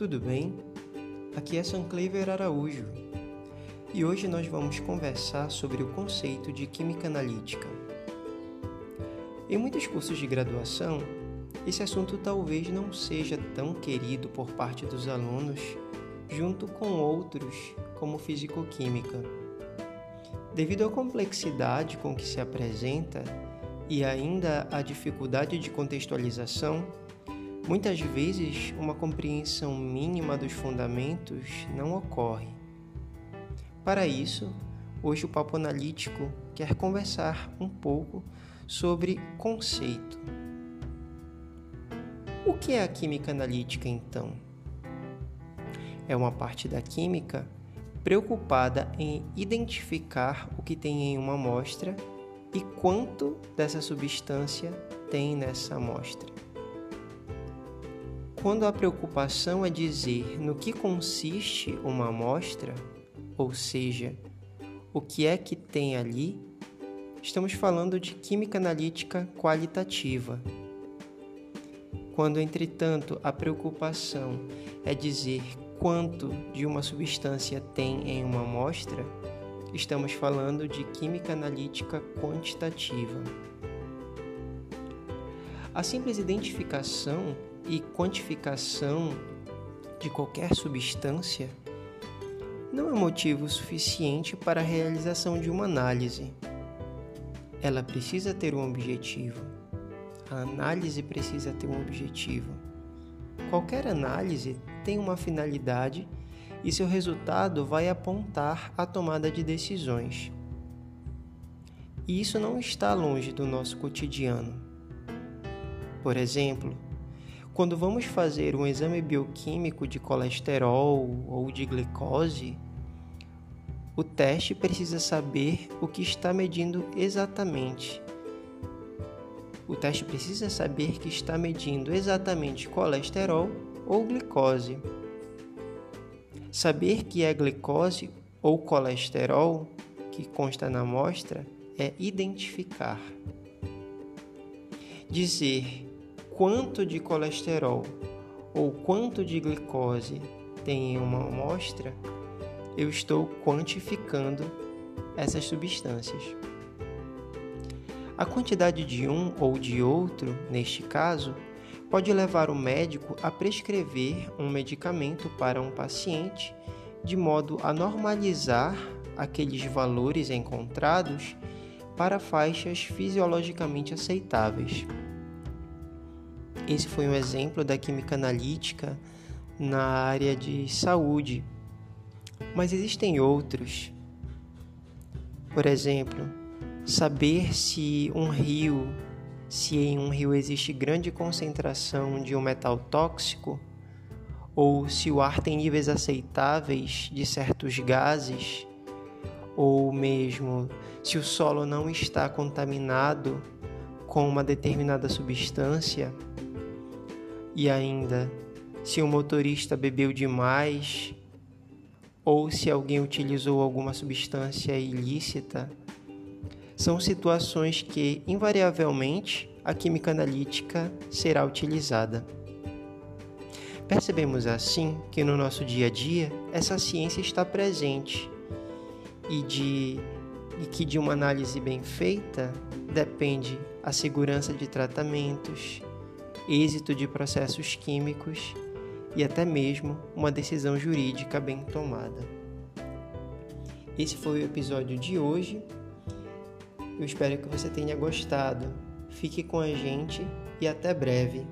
tudo bem? Aqui é Sanclever Araújo e hoje nós vamos conversar sobre o conceito de química analítica. Em muitos cursos de graduação, esse assunto talvez não seja tão querido por parte dos alunos, junto com outros, como fisicoquímica. Devido à complexidade com que se apresenta e ainda à dificuldade de contextualização, Muitas vezes, uma compreensão mínima dos fundamentos não ocorre. Para isso, hoje o Papo Analítico quer conversar um pouco sobre conceito. O que é a química analítica então? É uma parte da química preocupada em identificar o que tem em uma amostra e quanto dessa substância tem nessa amostra. Quando a preocupação é dizer no que consiste uma amostra, ou seja, o que é que tem ali, estamos falando de química analítica qualitativa. Quando, entretanto, a preocupação é dizer quanto de uma substância tem em uma amostra, estamos falando de química analítica quantitativa. A simples identificação e quantificação de qualquer substância não é motivo suficiente para a realização de uma análise. Ela precisa ter um objetivo. A análise precisa ter um objetivo. Qualquer análise tem uma finalidade e seu resultado vai apontar a tomada de decisões. E isso não está longe do nosso cotidiano. Por exemplo, quando vamos fazer um exame bioquímico de colesterol ou de glicose, o teste precisa saber o que está medindo exatamente. O teste precisa saber que está medindo exatamente colesterol ou glicose. Saber que é glicose ou colesterol que consta na amostra é identificar. Dizer quanto de colesterol ou quanto de glicose tem em uma amostra, eu estou quantificando essas substâncias. A quantidade de um ou de outro, neste caso, pode levar o médico a prescrever um medicamento para um paciente de modo a normalizar aqueles valores encontrados para faixas fisiologicamente aceitáveis. Esse foi um exemplo da química analítica na área de saúde, mas existem outros. Por exemplo, saber se um rio, se em um rio existe grande concentração de um metal tóxico, ou se o ar tem níveis aceitáveis de certos gases, ou mesmo se o solo não está contaminado com uma determinada substância e ainda, se o motorista bebeu demais ou se alguém utilizou alguma substância ilícita, são situações que, invariavelmente, a química analítica será utilizada. Percebemos assim que no nosso dia a dia essa ciência está presente e, de, e que de uma análise bem feita depende a segurança de tratamentos, êxito de processos químicos e até mesmo uma decisão jurídica bem tomada. Esse foi o episódio de hoje. Eu espero que você tenha gostado. Fique com a gente e até breve.